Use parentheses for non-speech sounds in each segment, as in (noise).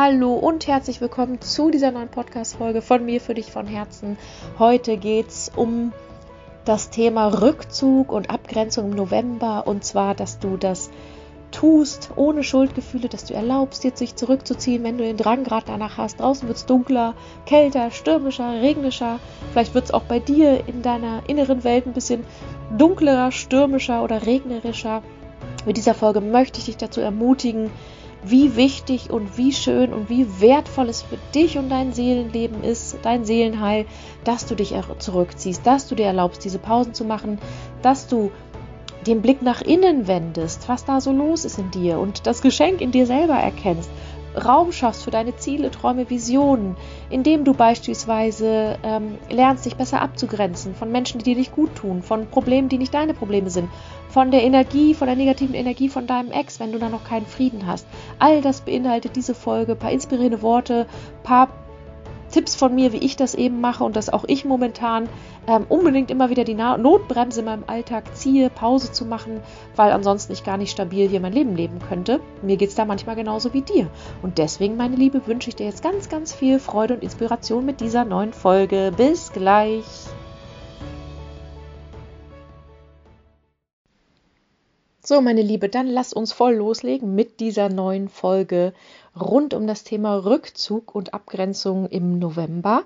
Hallo und herzlich willkommen zu dieser neuen Podcast-Folge von mir für dich von Herzen. Heute geht es um das Thema Rückzug und Abgrenzung im November und zwar, dass du das tust ohne Schuldgefühle, dass du erlaubst, dir sich zurückzuziehen, wenn du den Drang gerade danach hast. Draußen wird es dunkler, kälter, stürmischer, regnischer. Vielleicht wird es auch bei dir in deiner inneren Welt ein bisschen dunkler, stürmischer oder regnerischer. Mit dieser Folge möchte ich dich dazu ermutigen, wie wichtig und wie schön und wie wertvoll es für dich und dein Seelenleben ist, dein Seelenheil, dass du dich zurückziehst, dass du dir erlaubst, diese Pausen zu machen, dass du den Blick nach innen wendest, was da so los ist in dir und das Geschenk in dir selber erkennst Raum schaffst für deine Ziele, Träume, Visionen, indem du beispielsweise ähm, lernst, dich besser abzugrenzen von Menschen, die dir nicht gut tun, von Problemen, die nicht deine Probleme sind, von der Energie, von der negativen Energie von deinem Ex, wenn du da noch keinen Frieden hast. All das beinhaltet diese Folge, paar inspirierende Worte, paar Tipps von mir, wie ich das eben mache und dass auch ich momentan ähm, unbedingt immer wieder die Notbremse in meinem Alltag ziehe, Pause zu machen, weil ansonsten ich gar nicht stabil hier mein Leben leben könnte. Mir geht es da manchmal genauso wie dir. Und deswegen, meine Liebe, wünsche ich dir jetzt ganz, ganz viel Freude und Inspiration mit dieser neuen Folge. Bis gleich. So, meine Liebe, dann lass uns voll loslegen mit dieser neuen Folge rund um das Thema Rückzug und Abgrenzung im November.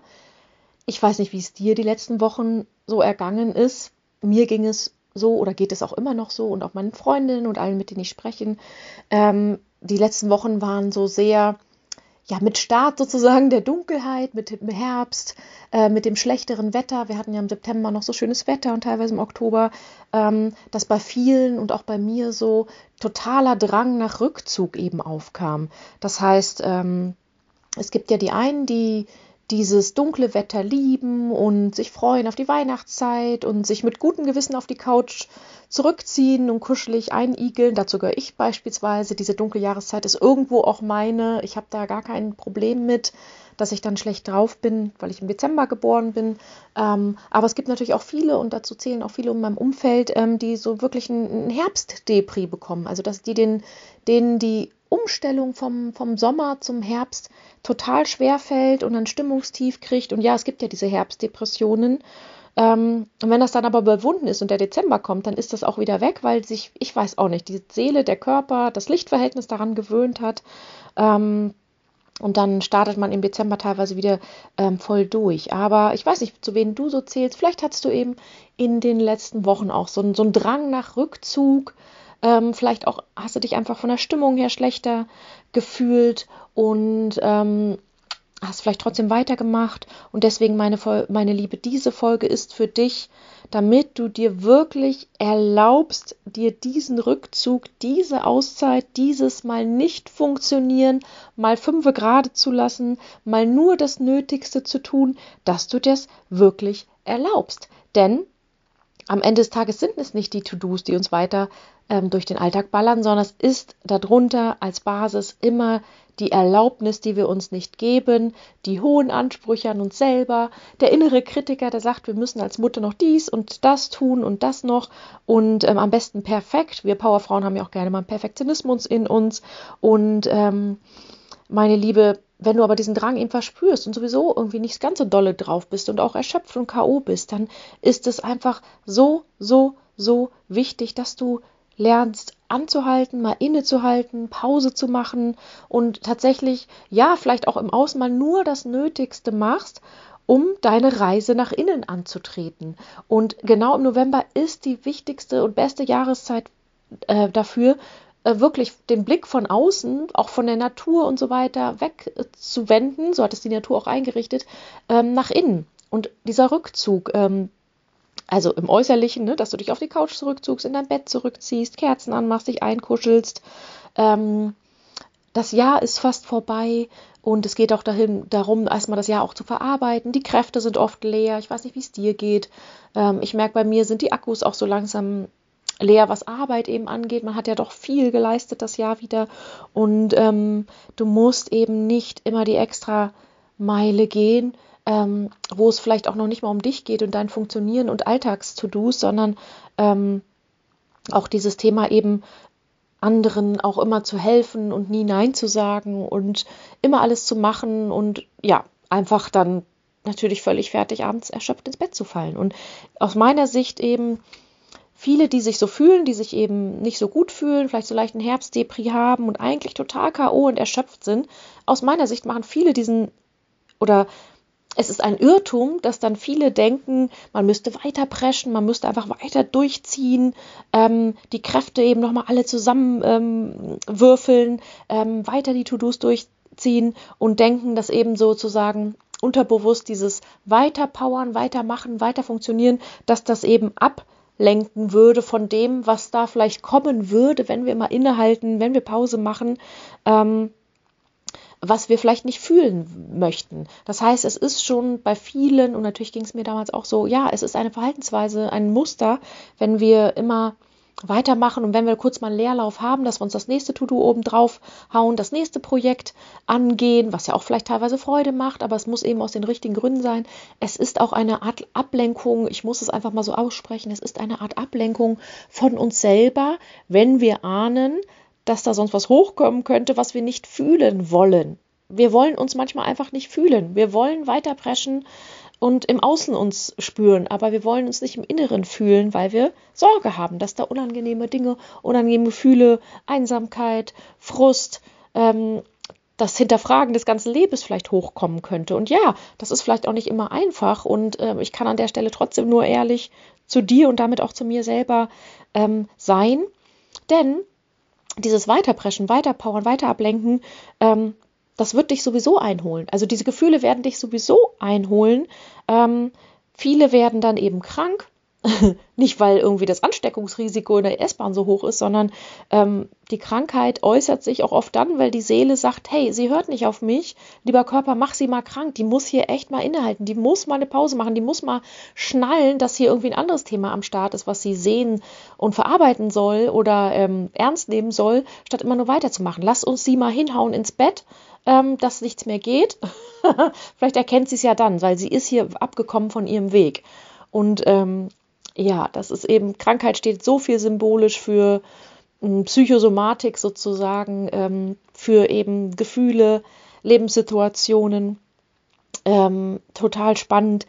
Ich weiß nicht, wie es dir die letzten Wochen so ergangen ist. Mir ging es so oder geht es auch immer noch so und auch meinen Freundinnen und allen, mit denen ich spreche. Ähm, die letzten Wochen waren so sehr ja, mit Start sozusagen der Dunkelheit, mit dem Herbst, äh, mit dem schlechteren Wetter. Wir hatten ja im September noch so schönes Wetter und teilweise im Oktober, ähm, dass bei vielen und auch bei mir so totaler Drang nach Rückzug eben aufkam. Das heißt, ähm, es gibt ja die einen, die dieses dunkle Wetter lieben und sich freuen auf die Weihnachtszeit und sich mit gutem Gewissen auf die Couch zurückziehen und kuschelig einigeln. Dazu gehöre ich beispielsweise. Diese dunkle Jahreszeit ist irgendwo auch meine. Ich habe da gar kein Problem mit, dass ich dann schlecht drauf bin, weil ich im Dezember geboren bin. Ähm, aber es gibt natürlich auch viele, und dazu zählen auch viele in meinem Umfeld, ähm, die so wirklich einen Herbstdepri bekommen. Also dass die den, denen die Umstellung vom, vom Sommer zum Herbst total schwer fällt und ein Stimmungstief kriegt. Und ja, es gibt ja diese Herbstdepressionen. Ähm, und wenn das dann aber überwunden ist und der Dezember kommt, dann ist das auch wieder weg, weil sich, ich weiß auch nicht, die Seele, der Körper, das Lichtverhältnis daran gewöhnt hat. Ähm, und dann startet man im Dezember teilweise wieder ähm, voll durch. Aber ich weiß nicht, zu wen du so zählst. Vielleicht hattest du eben in den letzten Wochen auch so, so einen Drang nach Rückzug, ähm, vielleicht auch hast du dich einfach von der Stimmung her schlechter gefühlt und ähm, hast vielleicht trotzdem weitergemacht. Und deswegen, meine, meine Liebe, diese Folge ist für dich, damit du dir wirklich erlaubst, dir diesen Rückzug, diese Auszeit, dieses Mal nicht funktionieren, mal fünfe gerade zu lassen, mal nur das Nötigste zu tun, dass du das wirklich erlaubst. Denn am Ende des Tages sind es nicht die To-Dos, die uns weiter ähm, durch den Alltag ballern, sondern es ist darunter als Basis immer die Erlaubnis, die wir uns nicht geben, die hohen Ansprüche an uns selber, der innere Kritiker, der sagt, wir müssen als Mutter noch dies und das tun und das noch und ähm, am besten perfekt. Wir Powerfrauen haben ja auch gerne mal einen Perfektionismus in uns und ähm, meine Liebe, wenn du aber diesen Drang eben verspürst und sowieso irgendwie nicht ganz so dolle drauf bist und auch erschöpft und K.O. bist, dann ist es einfach so, so, so wichtig, dass du lernst anzuhalten, mal innezuhalten, Pause zu machen und tatsächlich, ja, vielleicht auch im Außen mal nur das Nötigste machst, um deine Reise nach innen anzutreten. Und genau im November ist die wichtigste und beste Jahreszeit äh, dafür, äh, wirklich den Blick von außen, auch von der Natur und so weiter, wegzuwenden, so hat es die Natur auch eingerichtet, ähm, nach innen. Und dieser Rückzug, ähm, also im Äußerlichen, ne, dass du dich auf die Couch zurückzugst, in dein Bett zurückziehst, Kerzen anmachst, dich einkuschelst. Ähm, das Jahr ist fast vorbei und es geht auch dahin, darum, erstmal das Jahr auch zu verarbeiten. Die Kräfte sind oft leer. Ich weiß nicht, wie es dir geht. Ähm, ich merke, bei mir sind die Akkus auch so langsam leer, was Arbeit eben angeht. Man hat ja doch viel geleistet das Jahr wieder und ähm, du musst eben nicht immer die extra Meile gehen, ähm, wo es vielleicht auch noch nicht mal um dich geht und dein Funktionieren und Alltags-To-Dos, sondern ähm, auch dieses Thema eben anderen auch immer zu helfen und nie Nein zu sagen und immer alles zu machen und ja, einfach dann natürlich völlig fertig abends erschöpft ins Bett zu fallen. Und aus meiner Sicht eben viele, die sich so fühlen, die sich eben nicht so gut fühlen, vielleicht so leicht einen Herbstdepri haben und eigentlich total K.O. und erschöpft sind, aus meiner Sicht machen viele diesen oder es ist ein Irrtum, dass dann viele denken, man müsste weiter preschen, man müsste einfach weiter durchziehen, ähm, die Kräfte eben nochmal alle zusammenwürfeln, ähm, ähm, weiter die To-Dos durchziehen und denken, dass eben sozusagen unterbewusst dieses Weiterpowern, weitermachen, weiter funktionieren, dass das eben ablenken würde von dem, was da vielleicht kommen würde, wenn wir mal innehalten, wenn wir Pause machen. Ähm, was wir vielleicht nicht fühlen möchten. Das heißt, es ist schon bei vielen, und natürlich ging es mir damals auch so, ja, es ist eine Verhaltensweise, ein Muster, wenn wir immer weitermachen und wenn wir kurz mal einen Leerlauf haben, dass wir uns das nächste To-Do oben drauf hauen, das nächste Projekt angehen, was ja auch vielleicht teilweise Freude macht, aber es muss eben aus den richtigen Gründen sein. Es ist auch eine Art Ablenkung, ich muss es einfach mal so aussprechen, es ist eine Art Ablenkung von uns selber, wenn wir ahnen, dass da sonst was hochkommen könnte, was wir nicht fühlen wollen. Wir wollen uns manchmal einfach nicht fühlen. Wir wollen weiterpreschen und im Außen uns spüren, aber wir wollen uns nicht im Inneren fühlen, weil wir Sorge haben, dass da unangenehme Dinge, unangenehme Gefühle, Einsamkeit, Frust, ähm, das Hinterfragen des ganzen Lebens vielleicht hochkommen könnte. Und ja, das ist vielleicht auch nicht immer einfach und äh, ich kann an der Stelle trotzdem nur ehrlich zu dir und damit auch zu mir selber ähm, sein, denn dieses Weiterpreschen, Weiterpowern, Weiterablenken, ähm, das wird dich sowieso einholen. Also diese Gefühle werden dich sowieso einholen. Ähm, viele werden dann eben krank (laughs) nicht, weil irgendwie das Ansteckungsrisiko in der S-Bahn so hoch ist, sondern ähm, die Krankheit äußert sich auch oft dann, weil die Seele sagt, hey, sie hört nicht auf mich, lieber Körper, mach sie mal krank, die muss hier echt mal innehalten, die muss mal eine Pause machen, die muss mal schnallen, dass hier irgendwie ein anderes Thema am Start ist, was sie sehen und verarbeiten soll oder ähm, ernst nehmen soll, statt immer nur weiterzumachen. Lass uns sie mal hinhauen ins Bett, ähm, dass nichts mehr geht. (laughs) Vielleicht erkennt sie es ja dann, weil sie ist hier abgekommen von ihrem Weg. Und ähm, ja, das ist eben, Krankheit steht so viel symbolisch für ähm, Psychosomatik sozusagen, ähm, für eben Gefühle, Lebenssituationen. Ähm, total spannend,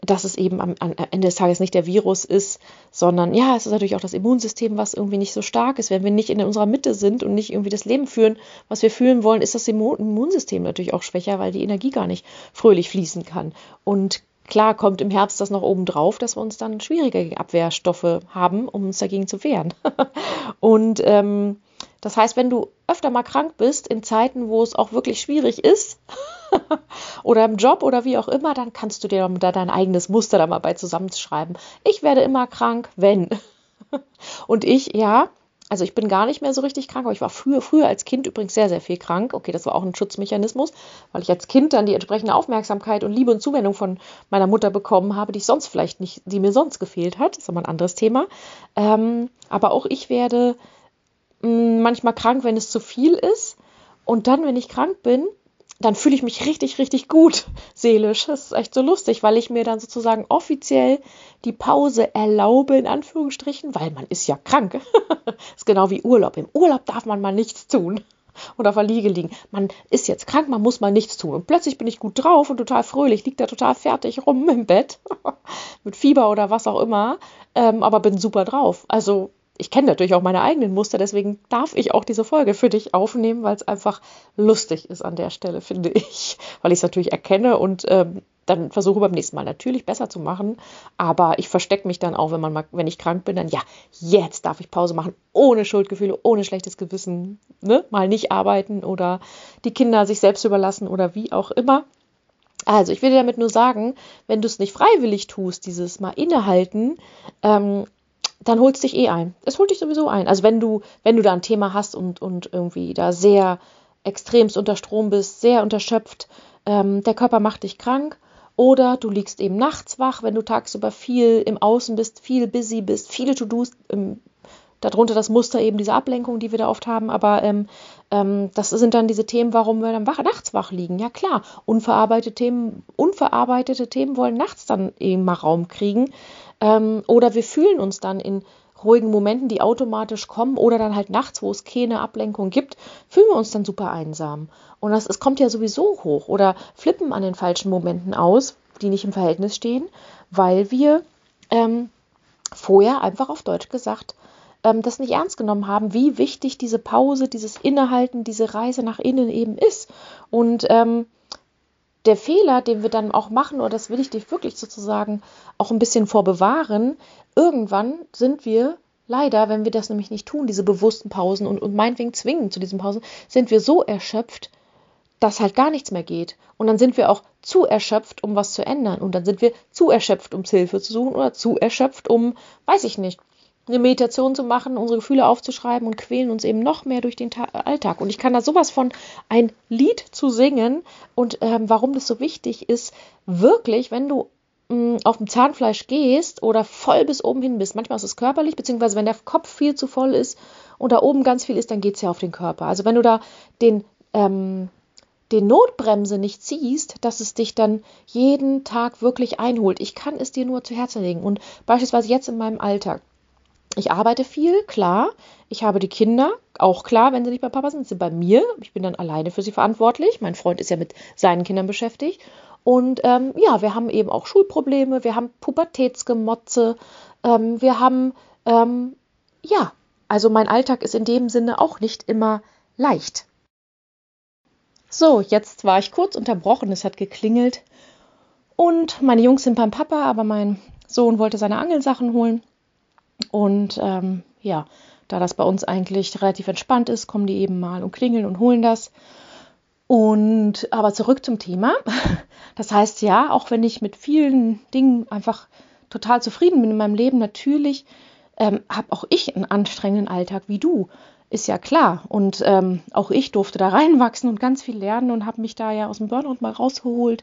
dass es eben am, am, Ende des Tages nicht der Virus ist, sondern ja, es ist natürlich auch das Immunsystem, was irgendwie nicht so stark ist. Wenn wir nicht in unserer Mitte sind und nicht irgendwie das Leben führen, was wir fühlen wollen, ist das Immunsystem natürlich auch schwächer, weil die Energie gar nicht fröhlich fließen kann. Und Klar kommt im Herbst das noch oben drauf, dass wir uns dann schwierige Abwehrstoffe haben, um uns dagegen zu wehren. (laughs) und ähm, das heißt, wenn du öfter mal krank bist, in Zeiten, wo es auch wirklich schwierig ist, (laughs) oder im Job oder wie auch immer, dann kannst du dir da dein eigenes Muster da mal bei zusammenschreiben. Ich werde immer krank, wenn. (laughs) Und ich, ja, also ich bin gar nicht mehr so richtig krank, aber ich war früher, früher als Kind übrigens sehr, sehr viel krank. Okay, das war auch ein Schutzmechanismus, weil ich als Kind dann die entsprechende Aufmerksamkeit und Liebe und Zuwendung von meiner Mutter bekommen habe, die ich sonst vielleicht nicht, die mir sonst gefehlt hat. Das ist aber ein anderes Thema. Ähm, aber auch ich werde mh, mm, manchmal krank, wenn es zu viel ist. Und dann, wenn ich krank bin, dann fühle ich mich richtig, richtig gut (laughs) seelisch. Das ist echt so lustig, weil ich mir dann sozusagen offiziell die Pause erlaube, in Anführungsstrichen, weil man ist ja krank. das (laughs) ist genau wie Urlaub. Im Urlaub darf man mal nichts tun (laughs) und auf der Liege liegen. Man ist jetzt krank, man muss mal nichts tun. Und plötzlich bin ich gut drauf und total fröhlich, liegt da total fertig rum im Bett mit Fieber oder was auch immer, ähm, aber bin super drauf. Also ich kenne natürlich auch meine eigenen Muster, deswegen darf ich auch diese Folge für dich aufnehmen, weil es einfach lustig ist an der Stelle, finde ich. Weil ich es natürlich erkenne und ähm, dann versuche beim nächsten Mal natürlich besser zu machen. Aber ich verstecke mich dann auch, wenn man mal, wenn ich krank bin, dann ja, jetzt darf ich Pause machen, ohne Schuldgefühle, ohne schlechtes Gewissen, ne? Mal nicht arbeiten oder die Kinder sich selbst überlassen oder wie auch immer. Also, ich will dir damit nur sagen, wenn du es nicht freiwillig tust, dieses Mal innehalten, ähm, dann holt es dich eh ein. Es holt dich sowieso ein. Also wenn du, wenn du da ein Thema hast und, und irgendwie da sehr extremst unter Strom bist, sehr unterschöpft, ähm, der Körper macht dich krank oder du liegst eben nachts wach, wenn du tagsüber viel im Außen bist, viel busy bist, viele To-Dos, ähm, darunter das Muster eben diese Ablenkung, die wir da oft haben, aber ähm, ähm, das sind dann diese Themen, warum wir dann wach, nachts wach liegen. Ja klar, unverarbeitete Themen, unverarbeitete Themen wollen nachts dann eben mal Raum kriegen. Ähm, oder wir fühlen uns dann in ruhigen Momenten, die automatisch kommen oder dann halt nachts, wo es keine Ablenkung gibt, fühlen wir uns dann super einsam. Und das, es kommt ja sowieso hoch oder flippen an den falschen Momenten aus, die nicht im Verhältnis stehen, weil wir ähm, vorher einfach auf Deutsch gesagt ähm, das nicht ernst genommen haben, wie wichtig diese Pause, dieses Innehalten, diese Reise nach innen eben ist. Und ähm, der Fehler, den wir dann auch machen, oder das will ich dich wirklich sozusagen auch ein bisschen vorbewahren, irgendwann sind wir leider, wenn wir das nämlich nicht tun, diese bewussten Pausen und, und meinetwegen zwingen zu diesen Pausen, sind wir so erschöpft, dass halt gar nichts mehr geht. Und dann sind wir auch zu erschöpft, um was zu ändern. Und dann sind wir zu erschöpft, um Hilfe zu suchen oder zu erschöpft, um, weiß ich nicht, eine Meditation zu machen, unsere Gefühle aufzuschreiben und quälen uns eben noch mehr durch den Ta Alltag. Und ich kann da sowas von ein Lied zu singen und ähm, warum das so wichtig ist, wirklich, wenn du mh, mm, auf dem Zahnfleisch gehst oder voll bis oben hin bist, manchmal ist es körperlich, beziehungsweise wenn der Kopf viel zu voll ist und da oben ganz viel ist, dann geht es ja auf den Körper. Also wenn du da den ähm, den Notbremse nicht ziehst, dass es dich dann jeden Tag wirklich einholt. Ich kann es dir nur zu Herzen legen. Und beispielsweise jetzt in meinem Alltag. Ich arbeite viel, klar. Ich habe die Kinder, auch klar, wenn sie nicht bei Papa sind, sind sie bei mir. Ich bin dann alleine für sie verantwortlich. Mein Freund ist ja mit seinen Kindern beschäftigt. Und ähm, ja, wir haben eben auch Schulprobleme, wir haben Pubertätsgemotze, ähm, wir haben, ähm, ja, also mein Alltag ist in dem Sinne auch nicht immer leicht. So, jetzt war ich kurz unterbrochen, es hat geklingelt. Und meine Jungs sind beim Papa, aber mein Sohn wollte seine Angelsachen holen. Und ähm, ja, da das bei uns eigentlich relativ entspannt ist, kommen die eben mal und klingeln und holen das. Und aber zurück zum Thema. (laughs) Das heißt ja, auch wenn ich mit vielen Dingen einfach total zufrieden bin in meinem Leben, natürlich ähm, habe auch ich einen anstrengenden Alltag wie du. Ist ja klar. Und ähm, auch ich durfte da (laughs) reinwachsen und ganz viel lernen und habe mich da ja aus dem Burnout mal rausgeholt.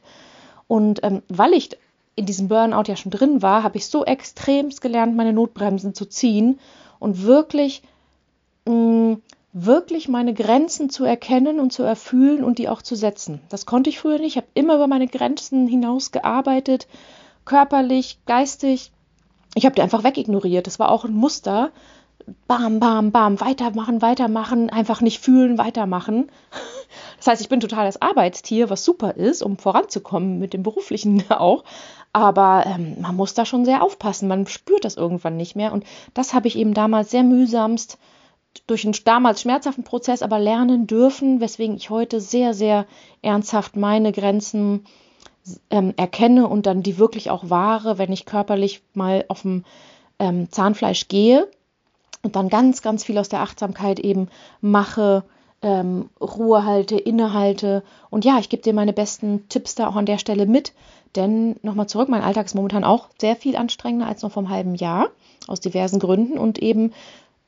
Und ähm, weil ich in diesem Burnout ja schon drin war, habe ich so extremst gelernt, meine Notbremsen zu ziehen und wirklich, mh, mm, wirklich meine Grenzen zu erkennen und zu erfühlen und die auch zu setzen. Das konnte ich früher nicht. Ich habe immer über meine Grenzen hinaus gearbeitet, körperlich, geistig. Ich habe die einfach wegignoriert. Das war auch ein Muster. Bam, bam, bam, weitermachen, weitermachen, einfach nicht fühlen, weitermachen. Das heißt, ich bin total das Arbeitstier, was super ist, um voranzukommen mit dem beruflichen (laughs) auch. Aber ähm, man muss da schon sehr aufpassen. Man spürt das irgendwann nicht mehr. Und das habe ich eben damals sehr mühsamst durch einen damals schmerzhaften Prozess aber lernen dürfen, weswegen ich heute sehr, sehr ernsthaft meine Grenzen ähm, erkenne und dann die wirklich auch wahre, wenn ich körperlich mal auf dem ähm, Zahnfleisch gehe und dann ganz, ganz viel aus der Achtsamkeit eben mache, ähm, Ruhe halte, innehalte. Und ja, ich gebe dir meine besten Tipps da auch an der Stelle mit, denn nochmal zurück, mein Alltag ist momentan auch sehr viel anstrengender als noch vom halben Jahr, aus diversen Gründen. Und eben,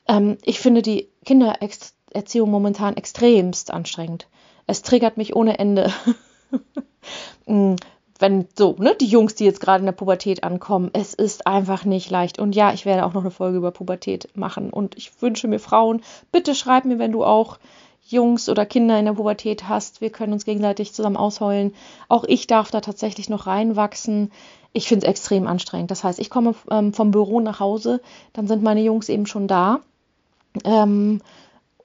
ähm, ich finde die Kindererziehung momentan extremst anstrengend. Es triggert mich ohne Ende. (laughs) Mm, wenn so, ne, die Jungs, die jetzt gerade in der Pubertät ankommen, es ist einfach nicht leicht. Und ja, ich werde auch noch eine Folge über Pubertät machen. Und ich wünsche mir Frauen, bitte schreib mir, wenn du auch Jungs oder Kinder in der Pubertät hast. Wir können uns gegenseitig zusammen ausheulen. Auch ich darf da tatsächlich noch reinwachsen. Ich finde es extrem anstrengend. Das heißt, ich komme ähm, vom Büro nach Hause, dann sind meine Jungs eben schon da. Ähm,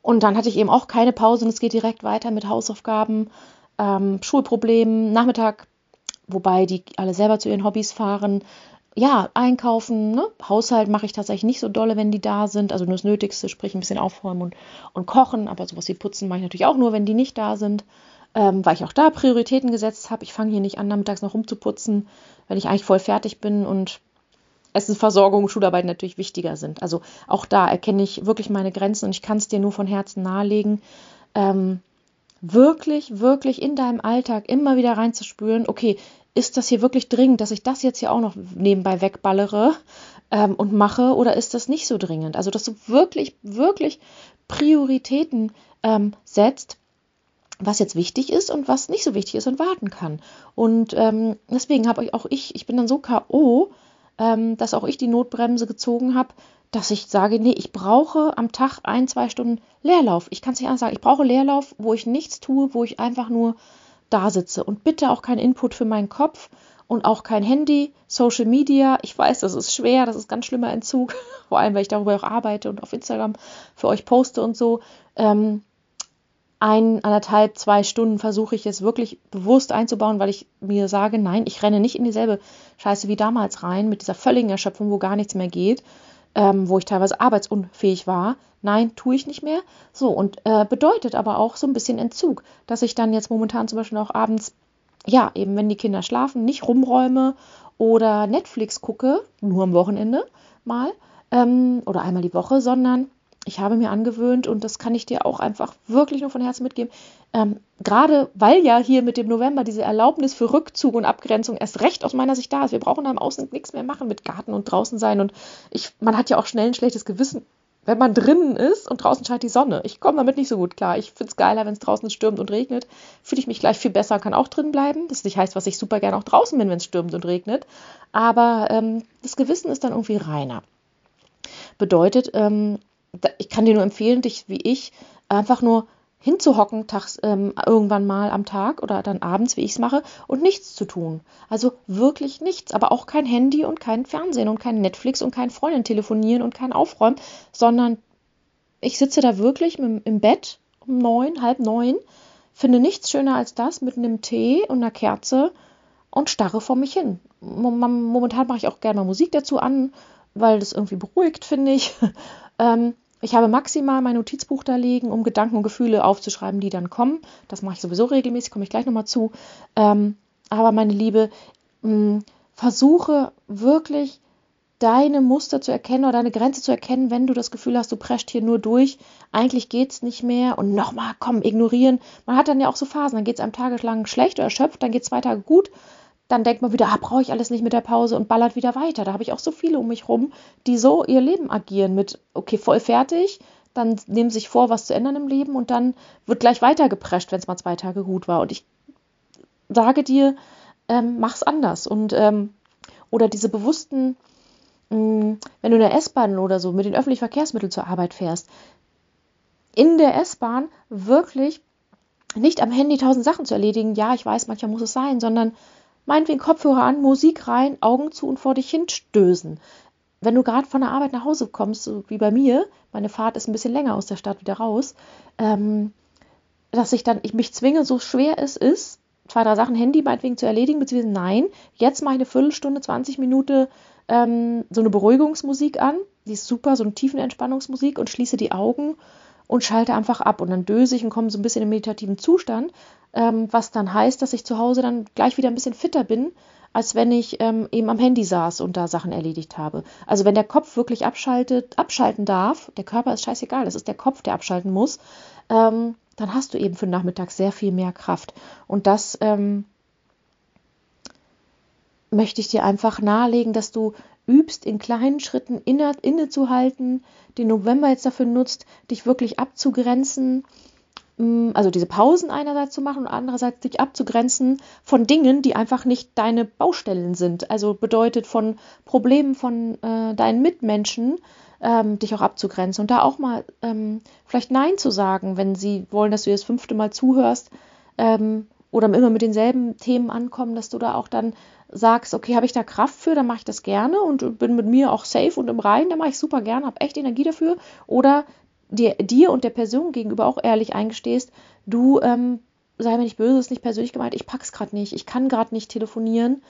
und dann hatte ich eben auch keine Pause und es geht direkt weiter mit Hausaufgaben, ähm, Schulproblemen, Nachmittag, wobei die alle selber zu ihren Hobbys fahren ja, einkaufen, ne? Haushalt mache ich tatsächlich nicht so dolle, wenn die da sind. Also nur das Nötigste, sprich ein bisschen aufräumen und, und kochen. Aber sowas wie putzen mache ich natürlich auch nur, wenn die nicht da sind. Ähm, weil ich auch da Prioritäten gesetzt habe. Ich fange hier nicht an, nachmittags noch rumzuputzen, wenn ich eigentlich voll fertig bin und Essensversorgung, Schularbeit natürlich wichtiger sind. Also auch da erkenne ich wirklich meine Grenzen und ich kann es dir nur von Herzen nahelegen. Ähm, wirklich, wirklich in deinem Alltag immer wieder reinzuspüren, okay, ist das hier wirklich dringend, dass ich das jetzt hier auch noch nebenbei wegballere ähm, und mache oder ist das nicht so dringend? Also, dass du wirklich, wirklich Prioritäten ähm, setzt, was jetzt wichtig ist und was nicht so wichtig ist und warten kann. Und ähm, deswegen habe auch ich, ich bin dann so K.O., ähm, dass auch ich die Notbremse gezogen habe, dass ich sage, nee, ich brauche am Tag ein, zwei Stunden Leerlauf. Ich kann es nicht anders sagen. Ich brauche Leerlauf, wo ich nichts tue, wo ich einfach nur da sitze und bitte auch kein Input für meinen Kopf und auch kein Handy, Social Media. Ich weiß, das ist schwer, das ist ganz schlimmer Entzug, (laughs) vor allem weil ich darüber auch arbeite und auf Instagram für euch poste und so. Ähm, ein, anderthalb, zwei Stunden versuche ich es wirklich bewusst einzubauen, weil ich mir sage, nein, ich renne nicht in dieselbe Scheiße wie damals rein, mit dieser völligen Erschöpfung, wo gar nichts mehr geht, ähm, wo ich teilweise arbeitsunfähig war. Nein, tue ich nicht mehr. So, und äh, bedeutet aber auch so ein bisschen Entzug, dass ich dann jetzt momentan zum Beispiel auch abends, ja, eben wenn die Kinder schlafen, nicht rumräume oder Netflix gucke, nur am Wochenende mal ähm, oder einmal die Woche, sondern ich habe mir angewöhnt, und das kann ich dir auch einfach wirklich nur von Herzen mitgeben, ähm, gerade weil ja hier mit dem November diese Erlaubnis für Rückzug und Abgrenzung erst recht aus meiner Sicht da ist. Wir brauchen da im Außen nichts mehr machen mit Garten und draußen sein. Und ich, man hat ja auch schnell ein schlechtes Gewissen, wenn man drinnen ist und draußen scheint die Sonne. Ich komme damit nicht so gut klar. Ich finde es geiler, wenn es draußen stürmt und regnet. Fühle ich mich gleich viel besser, kann auch drin bleiben. Das nicht heißt, was ich super gerne auch draußen bin, wenn es stürmt und regnet. Aber ähm, das Gewissen ist dann irgendwie reiner. Bedeutet, ähm, ich kann dir nur empfehlen, dich wie ich einfach nur hinzuhocken, tags, ähm, irgendwann mal am Tag oder dann abends, wie ich es mache, und nichts zu tun. Also wirklich nichts, aber auch kein Handy und kein Fernsehen und kein Netflix und kein Freundin telefonieren und kein Aufräumen, sondern ich sitze da wirklich im Bett um neun, halb neun, finde nichts schöner als das mit einem Tee und einer Kerze und starre vor mich hin. Momentan mache ich auch gerne mal Musik dazu an, weil das irgendwie beruhigt, finde ich. (laughs) ähm, ich habe maximal mein Notizbuch da liegen, um Gedanken und Gefühle aufzuschreiben, die dann kommen. Das mache ich sowieso regelmäßig, komme ich gleich nochmal zu. Ähm, aber meine Liebe, mh, hm, versuche wirklich deine Muster zu erkennen oder deine Grenze zu erkennen, wenn du das Gefühl hast, du prescht hier nur durch, eigentlich geht es nicht mehr und nochmal, komm, ignorieren. Man hat dann ja auch so Phasen, dann geht es einem tagelang schlecht oder erschöpft, dann geht es zwei Tage gut dann denkt man wieder, ah, brauche ich alles nicht mit der Pause und ballert wieder weiter. Da habe ich auch so viele um mich rum, die so ihr Leben agieren mit, okay, voll fertig, dann nehmen sich vor, was zu ändern im Leben und dann wird gleich weitergeprescht, wenn es mal zwei Tage gut war. Und ich sage dir, ähm, mach's anders. Und ähm, oder diese bewussten, mh, mm, wenn du in der S-Bahn oder so mit den öffentlichen Verkehrsmitteln zur Arbeit fährst, in der S-Bahn wirklich nicht am Handy tausend Sachen zu erledigen. Ja, ich weiß, manchmal muss es sein, sondern meinetwegen Kopfhörer an, Musik rein, Augen zu und vor dich hinstößen. Wenn du gerade von der Arbeit nach Hause kommst, so wie bei mir, meine Fahrt ist ein bisschen länger aus der Stadt wieder raus, ähm, dass ich dann ich mich zwinge, so schwer es ist, zwei, drei Sachen Handy meinetwegen zu erledigen, beziehungsweise nein, jetzt mache ich eine Viertelstunde, 20 Minuten ähm, so eine Beruhigungsmusik an, die ist super, so eine Tiefenentspannungsmusik und schließe die Augen und schalte einfach ab und dann döse ich und komme so ein bisschen in meditativen Zustand, ähm, was dann heißt, dass ich zu Hause dann gleich wieder ein bisschen fitter bin, als wenn ich ähm, eben am Handy saß und da Sachen erledigt habe. Also wenn der Kopf wirklich abschaltet, abschalten darf, der Körper ist scheißegal, das ist der Kopf, der abschalten muss, ähm, dann hast du eben für den Nachmittag sehr viel mehr Kraft. Und das ähm, möchte ich dir einfach nahelegen, dass du übst, in kleinen Schritten inne, innezuhalten, den November jetzt dafür nutzt, dich wirklich abzugrenzen, mm, also diese Pausen einerseits zu machen und andererseits dich abzugrenzen von Dingen, die einfach nicht deine Baustellen sind. Also bedeutet von Problemen von äh, deinen Mitmenschen, ähm, dich auch abzugrenzen und da auch mal ähm, vielleicht Nein zu sagen, wenn sie wollen, dass du das fünfte Mal zuhörst ähm, oder immer mit denselben Themen ankommen, dass du da auch dann sagst, okay, habe ich da Kraft für, dann mache ich das gerne und bin mit mir auch safe und im Reinen, dann mache ich super gerne, habe echt Energie dafür. Oder dir, dir und der Person gegenüber auch ehrlich eingestehst, du, ähm, sei mir nicht böse, ist nicht persönlich gemeint, ich pack's gerade nicht, ich kann gerade nicht telefonieren.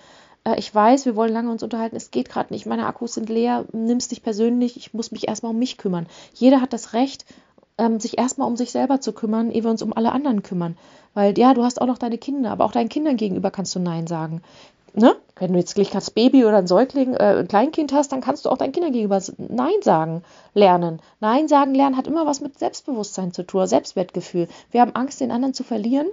Äh, ich weiß, wir wollen lange uns unterhalten, es geht gerade nicht, meine Akkus sind leer, nimm's dich persönlich, ich muss mich erstmal um mich kümmern. Jeder hat das Recht, ähm, sich erstmal um sich selber zu kümmern, ehe wir uns um alle anderen kümmern. Weil ja, du hast auch noch deine Kinder, aber auch deinen Kindern gegenüber kannst du Nein sagen ne? Wenn du jetzt gleich das Baby oder ein Säugling, äh, ein Kleinkind hast, dann kannst du auch deinen Kindern gegenüber Nein sagen lernen. Nein sagen lernen hat immer was mit Selbstbewusstsein zu tun, Selbstwertgefühl. Wir haben Angst, den anderen zu verlieren,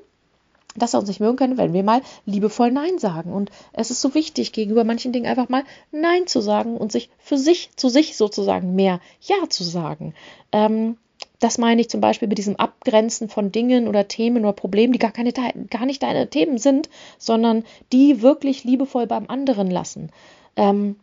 dass er uns nicht mögen kann, wenn wir mal liebevoll Nein sagen. Und es ist so wichtig, gegenüber manchen Dingen einfach mal Nein zu sagen und sich für sich, zu sich sozusagen mehr Ja zu sagen. Ähm, das meine ich zum Beispiel mit diesem Abgrenzen von Dingen oder Themen oder Problemen, die gar, keine, gar nicht deine Themen sind, sondern die wirklich liebevoll beim anderen lassen. Ähm,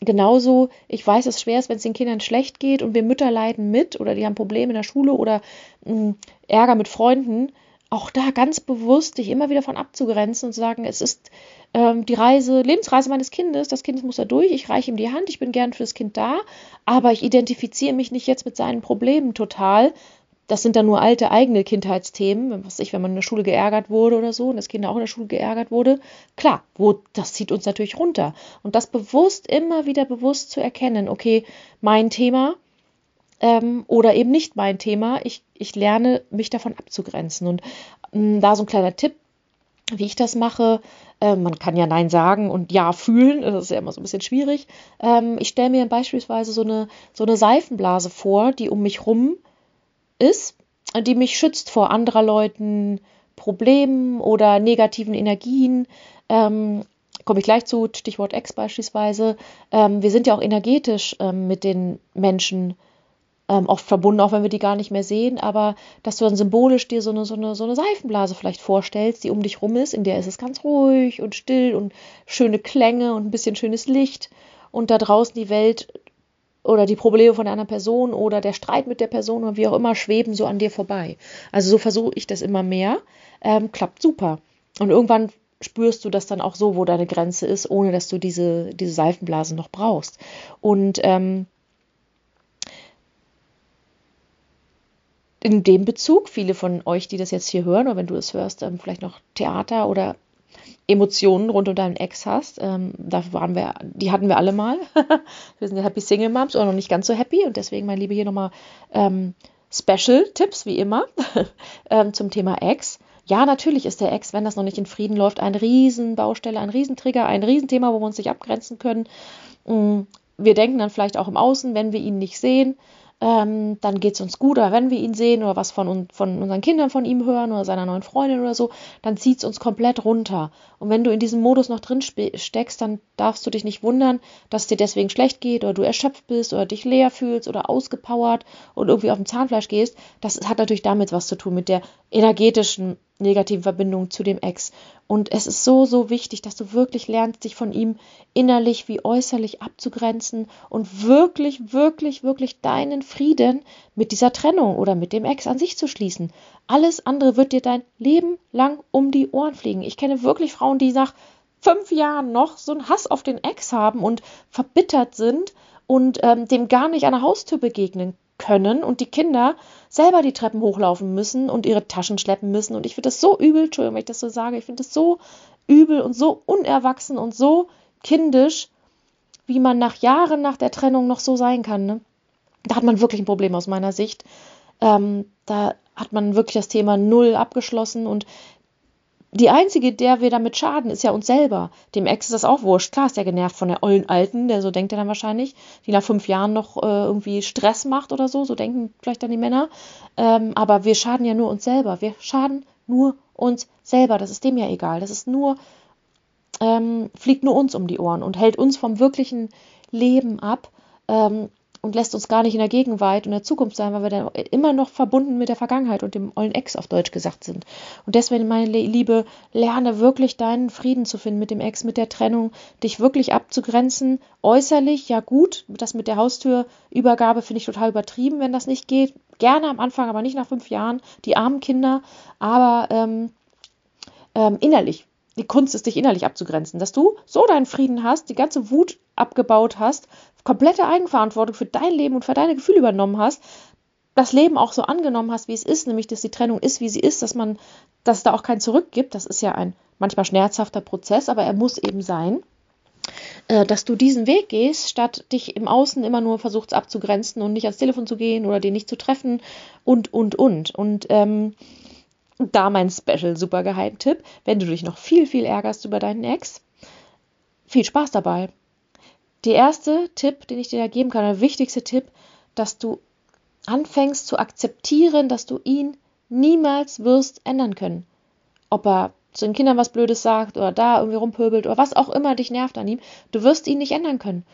genauso, ich weiß, es schwer ist, wenn es den Kindern schlecht geht und wir Mütter leiden mit oder die haben Probleme in der Schule oder mh, hm, Ärger mit Freunden. Auch da ganz bewusst dich immer wieder von abzugrenzen und zu sagen, es ist ähm, die Reise, Lebensreise meines Kindes, das Kind muss da durch, ich reiche ihm die Hand, ich bin gern für das Kind da, aber ich identifiziere mich nicht jetzt mit seinen Problemen total. Das sind dann nur alte eigene Kindheitsthemen, was ich, wenn man in der Schule geärgert wurde oder so und das Kind auch in der Schule geärgert wurde, klar, wo, das zieht uns natürlich runter. Und das bewusst, immer wieder bewusst zu erkennen, okay, mein Thema, ähm, oder eben nicht mein Thema. Ich, ich lerne, mich davon abzugrenzen. Und ähm, da so ein kleiner Tipp, wie ich das mache. Äh, man kann ja Nein sagen und Ja fühlen. Das ist ja immer so ein bisschen schwierig. Ähm, ich stelle mir beispielsweise so eine, so eine Seifenblase vor, die um mich rum ist, die mich schützt vor anderer Leuten Problemen oder negativen Energien. Ähm, komme ich gleich zu, Stichwort Ex beispielsweise. Ähm, wir sind ja auch energetisch ähm, mit den Menschen ähm, oft verbunden, auch wenn wir die gar nicht mehr sehen, aber dass du dann symbolisch dir so eine, so, eine, so eine Seifenblase vielleicht vorstellst, die um dich rum ist, in der ist es ganz ruhig und still und schöne Klänge und ein bisschen schönes Licht und da draußen die Welt oder die Probleme von anderen Person oder der Streit mit der Person oder wie auch immer schweben so an dir vorbei. Also so versuche ich das immer mehr. Ähm, klappt super. Und irgendwann spürst du das dann auch so, wo deine Grenze ist, ohne dass du diese, diese Seifenblase noch brauchst. Und ähm, in dem Bezug, viele von euch, die das jetzt hier hören, oder wenn du es hörst, ähm, vielleicht noch Theater oder Emotionen rund um deinen Ex hast, ähm, dafür waren wir, die hatten wir alle mal. (laughs) wir sind ja Happy Single Moms oder noch nicht ganz so happy und deswegen, mein Liebe, hier nochmal ähm, Special-Tipps, wie immer, (laughs) ähm, zum Thema Ex. Ja, natürlich ist der Ex, wenn das noch nicht in Frieden läuft, ein Riesenbaustelle, ein Riesentrigger, ein Riesenthema, wo wir uns nicht abgrenzen können. Mm, wir denken dann vielleicht auch im Außen, wenn wir ihn nicht sehen, ähm, dann geht es uns gut. Oder wenn wir ihn sehen oder was von, von unseren Kindern von ihm hören oder seiner neuen Freundin oder so, dann zieht es uns komplett runter. Und wenn du in diesem Modus noch drin steckst, dann darfst du dich nicht wundern, dass dir deswegen schlecht geht oder du erschöpft bist oder dich leer fühlst oder ausgepowert und irgendwie auf dem Zahnfleisch gehst. Das hat natürlich damit was zu tun, mit der energetischen negativen Verbindung zu dem Ex. Und es ist so, so wichtig, dass du wirklich lernst, dich von ihm innerlich wie äußerlich abzugrenzen und wirklich, wirklich, wirklich deinen Frieden mit dieser Trennung oder mit dem Ex an sich zu schließen. Alles andere wird dir dein Leben lang um die Ohren fliegen. Ich kenne wirklich Frauen, die nach fünf Jahren noch so einen Hass auf den Ex haben und verbittert sind und ähm, dem gar nicht an der Haustür begegnen können und die Kinder selber die Treppen hochlaufen müssen und ihre Taschen schleppen müssen. Und ich finde das so übel, Entschuldigung, wenn ich das so sage, ich finde das so übel und so unerwachsen und so kindisch, wie man nach Jahren nach der Trennung noch so sein kann. Ne? Da hat man wirklich ein Problem aus meiner Sicht. Ähm, da hat man wirklich das Thema null abgeschlossen und die einzige, der wir damit schaden, ist ja uns selber. Dem Ex ist das auch wurscht. Klar ist der genervt von der ollen Alten, der so denkt er dann wahrscheinlich, die nach fünf Jahren noch äh, irgendwie Stress macht oder so. So denken vielleicht dann die Männer. Ähm, aber wir schaden ja nur uns selber. Wir schaden nur uns selber. Das ist dem ja egal. Das ist nur, ähm, fliegt nur uns um die Ohren und hält uns vom wirklichen Leben ab. Ähm, und lässt uns gar nicht in der Gegenwart und der Zukunft sein, weil wir dann immer noch verbunden mit der Vergangenheit und dem ollen Ex auf Deutsch gesagt sind. Und deswegen, meine Liebe, lerne wirklich deinen Frieden zu finden mit dem Ex, mit der Trennung, dich wirklich abzugrenzen. Äußerlich, ja gut, das mit der Haustürübergabe finde ich total übertrieben, wenn das nicht geht. Gerne am Anfang, aber nicht nach fünf Jahren, die armen Kinder. Aber ähm, ähm, innerlich die Kunst ist, dich innerlich abzugrenzen, dass du so deinen Frieden hast, die ganze Wut abgebaut hast, komplette Eigenverantwortung für dein Leben und für deine Gefühle übernommen hast, das Leben auch so angenommen hast, wie es ist, nämlich dass die Trennung ist, wie sie ist, dass man, dass es da auch kein Zurück gibt. Das ist ja ein manchmal schmerzhafter Prozess, aber er muss eben sein äh, dass du diesen Weg gehst, statt dich im Außen immer nur versuchst abzugrenzen und nicht ans Telefon zu gehen oder den nicht zu treffen und, und, und. Und ähm, da mein Special Super Geheimtipp, wenn du dich noch viel, viel ärgerst über deinen Ex, viel Spaß dabei. Der erste Tipp, den ich dir da geben kann, der wichtigste Tipp, dass du anfängst zu akzeptieren, dass du ihn niemals wirst ändern können. Ob er zu den Kindern was Blödes sagt oder da irgendwie rumpöbelt oder was auch immer dich nervt an ihm, du wirst ihn nicht ändern können.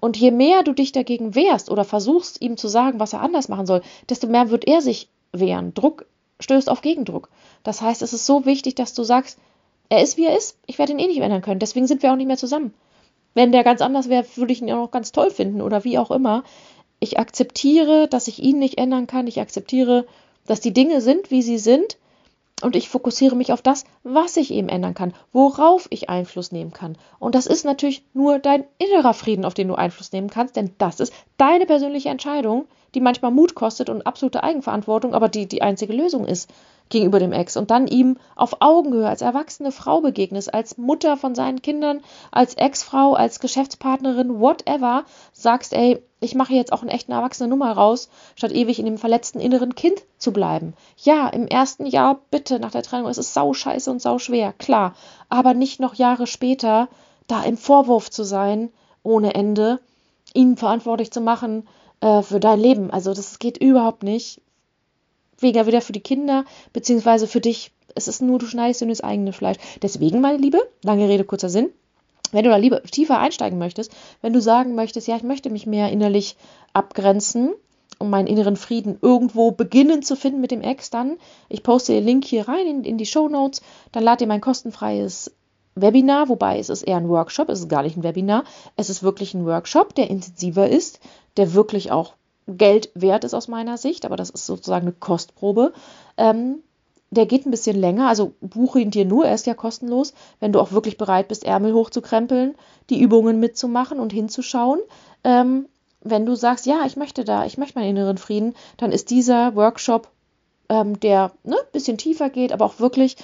Und je mehr du dich dagegen wehrst oder versuchst, ihm zu sagen, was er anders machen soll, desto mehr wird er sich wehren. Druck stößt auf Gegendruck. Das heißt, es ist so wichtig, dass du sagst, er ist wie er ist, ich werde ihn eh nicht ändern können, deswegen sind wir auch nicht mehr zusammen. Wenn der ganz anders wäre, würde ich ihn auch noch ganz toll finden oder wie auch immer. Ich akzeptiere, dass ich ihn nicht ändern kann. Ich akzeptiere, dass die Dinge sind, wie sie sind. und ich fokussiere mich auf das, was ich eben ändern kann, worauf ich Einfluss nehmen kann. Und das ist natürlich nur dein innerer Frieden, auf den du Einfluss nehmen kannst, denn das ist deine persönliche Entscheidung, die manchmal Mut kostet und absolute Eigenverantwortung, aber die die einzige Lösung ist gegenüber dem Ex und dann ihm auf Augenhöhe als erwachsene Frau begegnest, als Mutter von seinen Kindern, als Ex-Frau, als Geschäftspartnerin, whatever, sagst, ey, ich mache jetzt auch eine echte erwachsene Nummer raus, statt ewig in dem verletzten inneren Kind zu bleiben. Ja, im ersten Jahr bitte nach der Trennung, es ist sau scheiße und sau schwer, klar, aber nicht noch Jahre später da im Vorwurf zu sein, ohne Ende, ihn verantwortlich zu machen äh, für dein Leben. Also das geht überhaupt nicht weniger wieder für die Kinder, beziehungsweise für dich. Es ist nur, du schneidest dir das eigene Fleisch. Deswegen, meine Liebe, lange Rede, kurzer Sinn. Wenn du da lieber tiefer einsteigen möchtest, wenn du sagen möchtest, ja, ich möchte mich mehr innerlich abgrenzen, um meinen inneren Frieden irgendwo beginnen zu finden mit dem Ex, dann, ich poste den Link hier rein in, in die Show Notes, dann lad dir mein kostenfreies Webinar, wobei es ist eher ein Workshop, es ist gar nicht ein Webinar, es ist wirklich ein Workshop, der intensiver ist, der wirklich auch Geld wert ist aus meiner Sicht, aber das ist sozusagen eine Kostprobe. Ähm, der geht ein bisschen länger, also buche ihn dir nur, er ist ja kostenlos, wenn du auch wirklich bereit bist, Ärmel hochzukrempeln, die Übungen mitzumachen und hinzuschauen. Ähm, wenn du sagst, ja, ich möchte da, ich möchte meinen inneren Frieden, dann ist dieser Workshop, ähm, der ne, bisschen tiefer geht, aber auch wirklich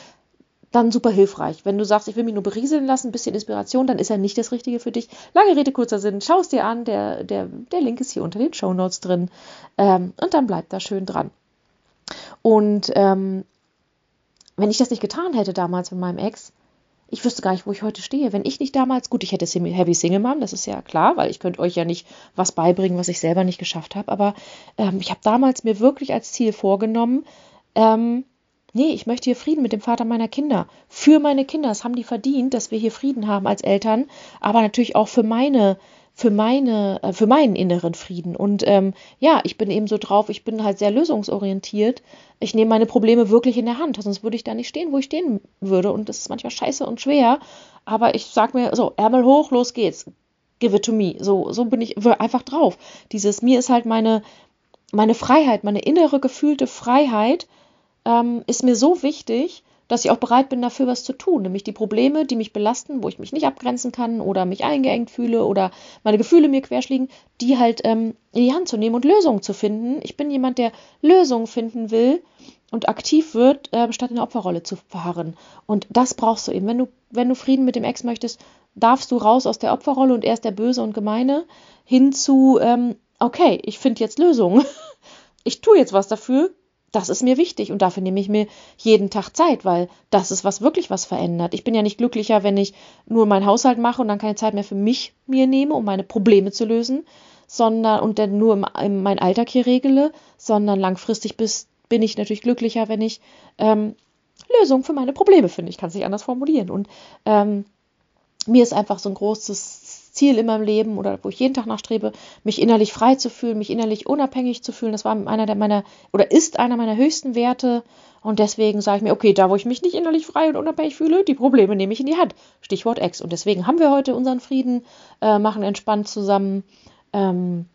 dann super hilfreich. Wenn du sagst, ich will mich nur berieseln lassen, ein bisschen Inspiration, dann ist er nicht das Richtige für dich. Lange Rede, kurzer Sinn, schau es dir an, der, der, der Link ist hier unter den Show Notes drin ähm, und dann bleib da schön dran. Und ähm, wenn ich das nicht getan hätte damals mit meinem Ex, ich wüsste gar nicht, wo ich heute stehe. Wenn ich nicht damals, gut, ich hätte Heavy Single Mom, das ist ja klar, weil ich könnte euch ja nicht was beibringen, was ich selber nicht geschafft habe. Aber ähm, ich habe damals mir wirklich als Ziel vorgenommen, ähm, Nee, ich möchte hier Frieden mit dem Vater meiner Kinder. Für meine Kinder. Das haben die verdient, dass wir hier Frieden haben als Eltern, aber natürlich auch für meine, für meine, äh, für meinen inneren Frieden. Und ähm, ja, ich bin eben so drauf, ich bin halt sehr lösungsorientiert. Ich nehme meine Probleme wirklich in der Hand, sonst würde ich da nicht stehen, wo ich stehen würde. Und das ist manchmal scheiße und schwer. Aber ich sag mir, so, Ärmel hoch, los geht's. Give it to me. So, so bin ich einfach drauf. Dieses, mir ist halt meine, meine Freiheit, meine innere gefühlte Freiheit, ähm, ist mir so wichtig, dass ich auch bereit bin, dafür was zu tun. Nämlich die Probleme, die mich belasten, wo ich mich nicht abgrenzen kann oder mich eingeengt fühle oder meine Gefühle mir querschlägen, die halt ähm, in die Hand zu nehmen und Lösungen zu finden. Ich bin jemand, der Lösungen finden will und aktiv wird, äh, statt in der Opferrolle zu verharren. Und das brauchst du eben. Wenn du, wenn du Frieden mit dem Ex möchtest, darfst du raus aus der Opferrolle und er ist der Böse und Gemeine hin zu, ähm, okay, ich finde jetzt Lösungen. (laughs) Ich tue jetzt was dafür, das ist mir wichtig und dafür nehme ich mir jeden Tag Zeit, weil das ist was wirklich was verändert. Ich bin ja nicht glücklicher, wenn ich nur meinen Haushalt mache und dann keine Zeit mehr für mich mir nehme, um meine Probleme zu lösen, sondern und dann nur im, im mein Alltag hier regele, sondern langfristig bis, bin ich natürlich glücklicher, wenn ich ähm, Lösungen für meine Probleme finde. Ich kann es nicht anders formulieren. Und ähm, mir ist einfach so ein großes Ziel in meinem Leben oder wo ich jeden Tag nachstrebe, mich innerlich frei zu fühlen, mich innerlich unabhängig zu fühlen. Das war einer der meiner oder ist einer meiner höchsten Werte. Und deswegen sage ich mir, okay, da wo ich mich nicht innerlich frei und unabhängig fühle, die Probleme nehme ich in die Hand. Stichwort Ex. Und deswegen haben wir heute unseren Frieden, äh, machen entspannt zusammen. Ähm,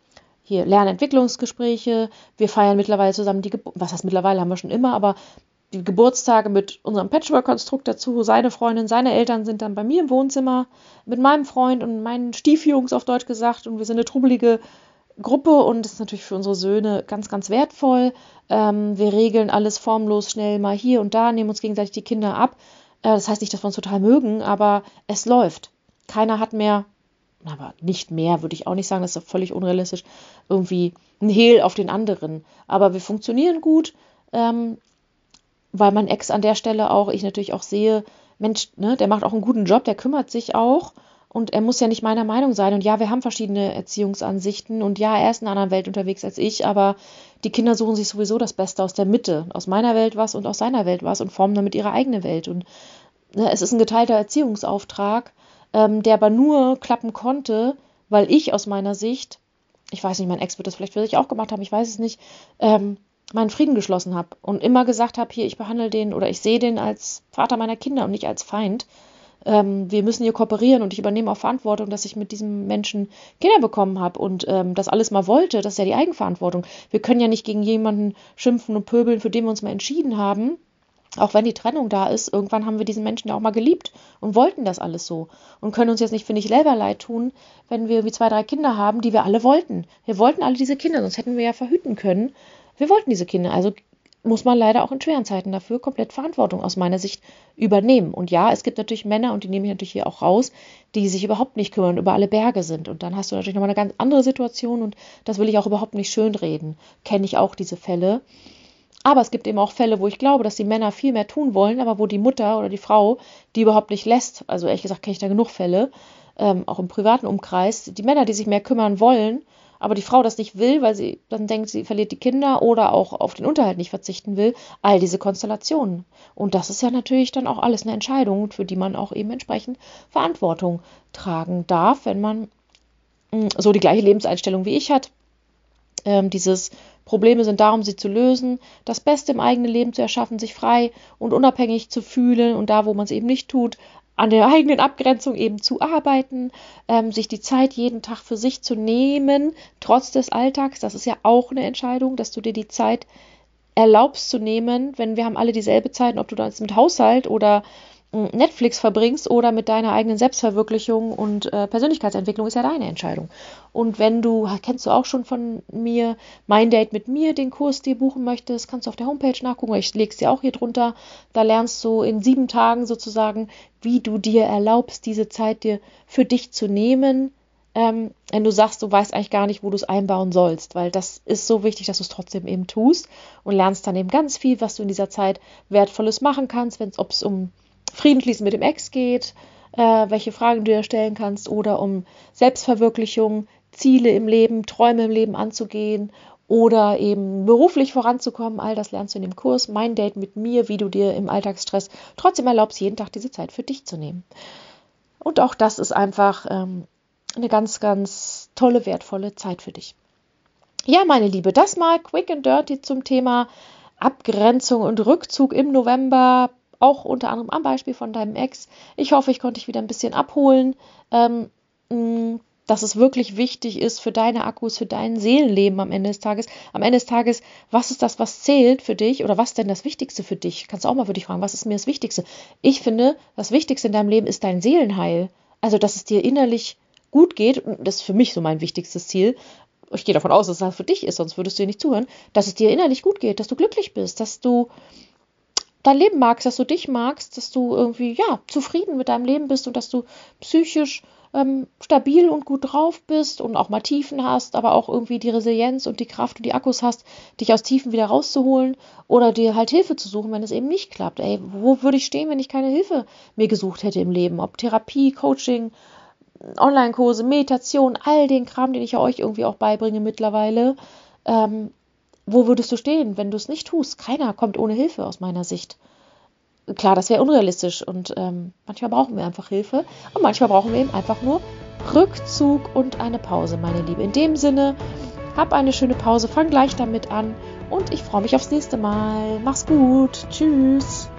hier Lernentwicklungsgespräche. Wir feiern mittlerweile zusammen die Geburt. Was heißt mittlerweile haben wir schon immer, aber die Geburtstage mit unserem Patchwork-Konstrukt dazu. Seine Freundin, seine Eltern sind dann bei mir im Wohnzimmer mit meinem Freund und meinen Stiefjungs auf Deutsch gesagt. Und wir sind eine trubbelige Gruppe und das ist natürlich für unsere Söhne ganz, ganz wertvoll. Ähm, wir regeln alles formlos schnell mal hier und da, nehmen uns gegenseitig die Kinder ab. Äh, das heißt nicht, dass wir uns total mögen, aber es läuft. Keiner hat mehr, aber nicht mehr, würde ich auch nicht sagen, das ist völlig unrealistisch, irgendwie ein Hehl auf den anderen. Aber wir funktionieren gut. Ähm, weil mein Ex an der Stelle auch, ich natürlich auch sehe, Mensch, ne, der macht auch einen guten Job, der kümmert sich auch und er muss ja nicht meiner Meinung sein. Und ja, wir haben verschiedene Erziehungsansichten und ja, er ist in einer anderen Welt unterwegs als ich, aber die Kinder suchen sich sowieso das Beste aus der Mitte, aus meiner Welt was und aus seiner Welt was und formen damit ihre eigene Welt. Und ne, es ist ein geteilter Erziehungsauftrag, ähm, der aber nur klappen konnte, weil ich aus meiner Sicht, ich weiß nicht, mein Ex wird das vielleicht für sich auch gemacht haben, ich weiß es nicht, ähm, meinen Frieden geschlossen habe und immer gesagt habe, hier, ich behandle den oder ich sehe den als Vater meiner Kinder und nicht als Feind. Ähm, wir müssen hier kooperieren und ich übernehme auch Verantwortung, dass ich mit diesem Menschen Kinder bekommen habe und ähm, das alles mal wollte. Das ist ja die Eigenverantwortung. Wir können ja nicht gegen jemanden schimpfen und pöbeln, für den wir uns mal entschieden haben. auch wenn die Trennung da ist, irgendwann haben wir diesen Menschen ja auch mal geliebt und wollten das alles so. Und können uns jetzt nicht, finde ich, selber leid tun, wenn wir wie zwei, drei Kinder haben, die wir alle wollten. Wir wollten alle diese Kinder, sonst hätten wir ja verhüten können. Wir wollten diese Kinder. Also muss man leider auch in schweren Zeiten dafür komplett Verantwortung aus meiner Sicht übernehmen. Und ja, es gibt natürlich Männer, und die nehme ich natürlich hier auch raus, die sich überhaupt nicht kümmern, über alle Berge sind. Und dann hast du natürlich nochmal eine ganz andere Situation und das will ich auch überhaupt nicht schönreden. Kenne ich auch diese Fälle. Aber es gibt eben auch Fälle, wo ich glaube, dass die Männer viel mehr tun wollen, aber wo die Mutter oder die Frau die überhaupt nicht lässt. Also ehrlich gesagt kenne ich da genug Fälle, ähm, auch im privaten Umkreis. Die Männer, die sich mehr kümmern wollen, aber die Frau das nicht will, weil sie dann denkt, sie verliert die Kinder oder auch auf den Unterhalt nicht verzichten will, all diese Konstellationen. Und das ist ja natürlich dann auch alles eine Entscheidung, für die man auch eben entsprechend Verantwortung tragen darf, wenn man hm, so die gleiche Lebenseinstellung wie ich hat. Ähm, dieses Probleme sind da, um sie zu lösen, das Beste im eigenen Leben zu erschaffen, sich frei und unabhängig zu fühlen und da, wo man es eben nicht tut, an der eigenen Abgrenzung eben zu arbeiten, ähm, sich die Zeit jeden Tag für sich zu nehmen, trotz des Alltags. Das ist ja auch eine Entscheidung, dass du dir die Zeit erlaubst zu nehmen, wenn wir haben alle dieselbe Zeit, ob du das mit Haushalt oder Netflix verbringst oder mit deiner eigenen Selbstverwirklichung und äh, Persönlichkeitsentwicklung ist ja deine Entscheidung. Und wenn du, kennst du auch schon von mir, mein Date mit mir, den Kurs dir buchen möchtest, kannst du auf der Homepage nachgucken, ich lege es dir auch hier drunter. Da lernst du in sieben Tagen sozusagen, wie du dir erlaubst, diese Zeit dir für dich zu nehmen, ähm, wenn du sagst, du weißt eigentlich gar nicht, wo du es einbauen sollst, weil das ist so wichtig, dass du es trotzdem eben tust und lernst dann eben ganz viel, was du in dieser Zeit Wertvolles machen kannst, wenn es, ob es um Frieden schließen mit dem Ex geht, äh, welche Fragen du dir stellen kannst oder um Selbstverwirklichung, Ziele im Leben, Träume im Leben anzugehen oder eben beruflich voranzukommen. All das lernst du in dem Kurs Mein Date mit mir, wie du dir im Alltagsstress trotzdem erlaubst, jeden Tag diese Zeit für dich zu nehmen. Und auch das ist einfach ähm, eine ganz, ganz tolle, wertvolle Zeit für dich. Ja, meine Liebe, das mal quick and dirty zum Thema Abgrenzung und Rückzug im November auch unter anderem am Beispiel von deinem Ex. Ich hoffe, ich konnte dich wieder ein bisschen abholen, ähm, mm, dass es wirklich wichtig ist für deine Akkus, für dein Seelenleben am Ende des Tages. Am Ende des Tages, was ist das, was zählt für dich oder was ist denn das Wichtigste für dich? Kannst du auch mal für dich fragen, was ist mir das Wichtigste? Ich finde, das Wichtigste in deinem Leben ist dein Seelenheil. Also, dass es dir innerlich gut geht. Das ist für mich so mein wichtigstes Ziel. Ich gehe davon aus, dass das für dich ist, sonst würdest du dir nicht zuhören, dass es dir innerlich gut geht, dass du glücklich bist, dass du dein Leben magst, dass du dich magst, dass du irgendwie ja zufrieden mit deinem Leben bist und dass du psychisch ähm, stabil und gut drauf bist und auch mal Tiefen hast, aber auch irgendwie die Resilienz und die Kraft und die Akkus hast, dich aus Tiefen wieder rauszuholen oder dir halt Hilfe zu suchen, wenn es eben nicht klappt. Ey, wo würde ich stehen, wenn ich keine Hilfe mir gesucht hätte im Leben? Ob Therapie, Coaching, Online-Kurse, Meditation, all den Kram, den ich ja euch irgendwie auch beibringe mittlerweile. Ähm, wo würdest du stehen, wenn du es nicht tust? Keiner kommt ohne Hilfe aus meiner Sicht. Klar, das wäre unrealistisch und ähm, manchmal brauchen wir einfach Hilfe und manchmal brauchen wir eben einfach nur Rückzug und eine Pause, meine Liebe. In dem Sinne, hab eine schöne Pause, fang gleich damit an und ich freue mich aufs nächste Mal. Mach's gut. Tschüss.